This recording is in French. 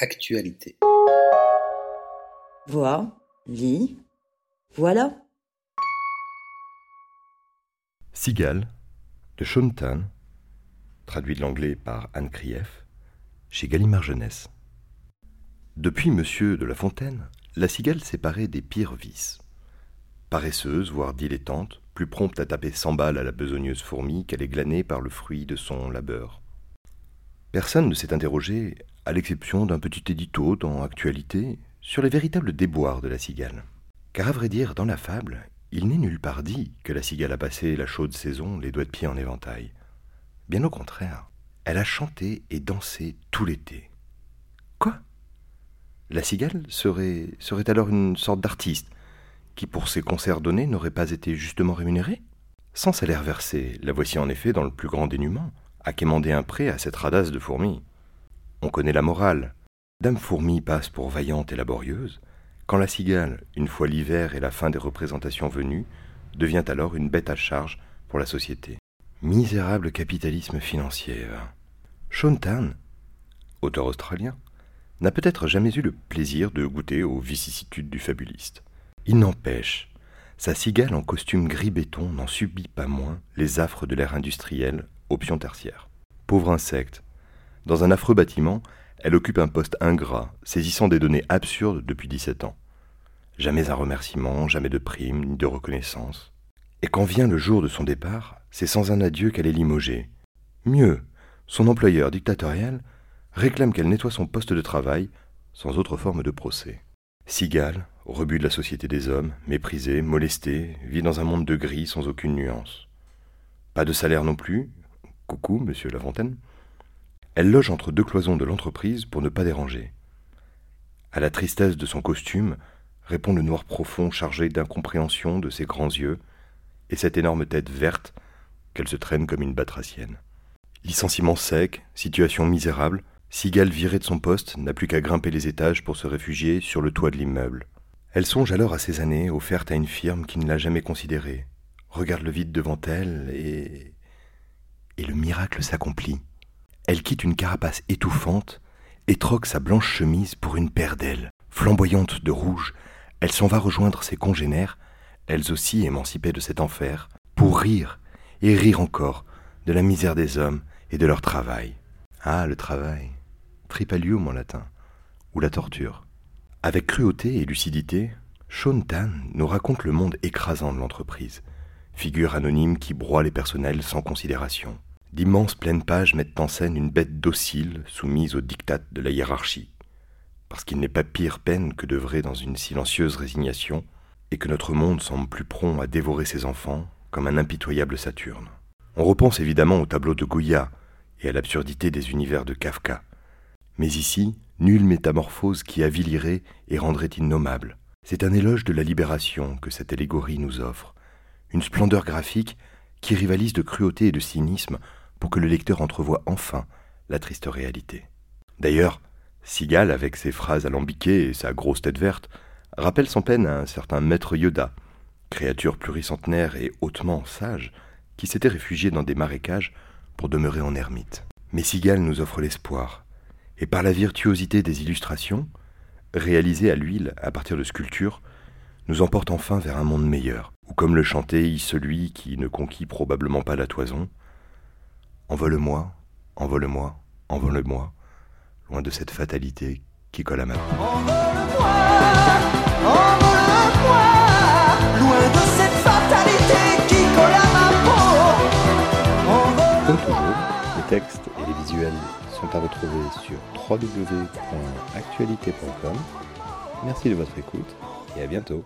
Actualité. Vois, lis, voilà. Cigale, de Sean traduit de l'anglais par Anne Krief, chez Gallimard Jeunesse. Depuis Monsieur de La Fontaine, la cigale s'est parée des pires vices. Paresseuse, voire dilettante, plus prompte à taper cent balles à la besogneuse fourmi qu'elle est glanée par le fruit de son labeur. Personne ne s'est interrogé, à l'exception d'un petit édito dans Actualité, sur les véritables déboires de la cigale. Car à vrai dire, dans la fable, il n'est nulle part dit que la cigale a passé la chaude saison les doigts de pied en éventail. Bien au contraire, elle a chanté et dansé tout l'été. Quoi? La cigale serait, alors une sorte d'artiste, qui pour ses concerts donnés n'aurait pas été justement rémunérée? Sans salaire versé, la voici en effet dans le plus grand dénuement, à quémander un prêt à cette radasse de fourmis. On connaît la morale. Dame Fourmi passe pour vaillante et laborieuse, quand la cigale, une fois l'hiver et la fin des représentations venues, devient alors une bête à charge pour la société. Misérable capitalisme financier. Sean auteur australien, n'a peut-être jamais eu le plaisir de goûter aux vicissitudes du fabuliste. Il n'empêche, sa cigale en costume gris béton n'en subit pas moins les affres de l'ère industrielle, option tertiaire. Pauvre insecte, dans un affreux bâtiment, elle occupe un poste ingrat, saisissant des données absurdes depuis 17 ans. Jamais un remerciement, jamais de prime, ni de reconnaissance. Et quand vient le jour de son départ, c'est sans un adieu qu'elle est limogée. Mieux, son employeur dictatorial réclame qu'elle nettoie son poste de travail sans autre forme de procès. Cigale, rebut de la société des hommes, méprisé, molesté, vit dans un monde de gris sans aucune nuance. Pas de salaire non plus. Coucou, monsieur Lafontaine. Elle loge entre deux cloisons de l'entreprise pour ne pas déranger. À la tristesse de son costume répond le noir profond chargé d'incompréhension de ses grands yeux et cette énorme tête verte qu'elle se traîne comme une batracienne. Licenciement sec, situation misérable, Cigale virée de son poste n'a plus qu'à grimper les étages pour se réfugier sur le toit de l'immeuble. Elle songe alors à ces années offertes à une firme qui ne l'a jamais considérée, regarde le vide devant elle et... Et le miracle s'accomplit. Elle quitte une carapace étouffante et troque sa blanche chemise pour une paire d'ailes. Flamboyante de rouge, elle s'en va rejoindre ses congénères, elles aussi émancipées de cet enfer, pour rire et rire encore de la misère des hommes et de leur travail. Ah, le travail tripalium en latin, ou la torture. Avec cruauté et lucidité, Sean Tan nous raconte le monde écrasant de l'entreprise, figure anonyme qui broie les personnels sans considération. D'immenses pleines pages mettent en scène une bête docile soumise aux dictats de la hiérarchie, parce qu'il n'est pas pire peine que d'œuvrer dans une silencieuse résignation, et que notre monde semble plus prompt à dévorer ses enfants comme un impitoyable Saturne. On repense évidemment au tableau de Goya et à l'absurdité des univers de Kafka, mais ici, nulle métamorphose qui avilirait et rendrait innommable. C'est un éloge de la libération que cette allégorie nous offre, une splendeur graphique qui rivalise de cruauté et de cynisme pour que le lecteur entrevoie enfin la triste réalité. D'ailleurs, Sigal, avec ses phrases alambiquées et sa grosse tête verte, rappelle sans peine un certain maître Yoda, créature pluricentenaire et hautement sage, qui s'était réfugié dans des marécages pour demeurer en ermite. Mais Sigal nous offre l'espoir, et par la virtuosité des illustrations, réalisées à l'huile à partir de sculptures, nous emporte enfin vers un monde meilleur, où comme le chantait celui qui ne conquit probablement pas la toison, Envole-moi, envole-moi, envole-moi, loin de cette fatalité qui colle à ma peau. Envole-moi, envole-moi, loin de cette fatalité qui colle à ma peau. Comme toujours, les textes et les visuels sont à retrouver sur www.actualité.com. Merci de votre écoute et à bientôt.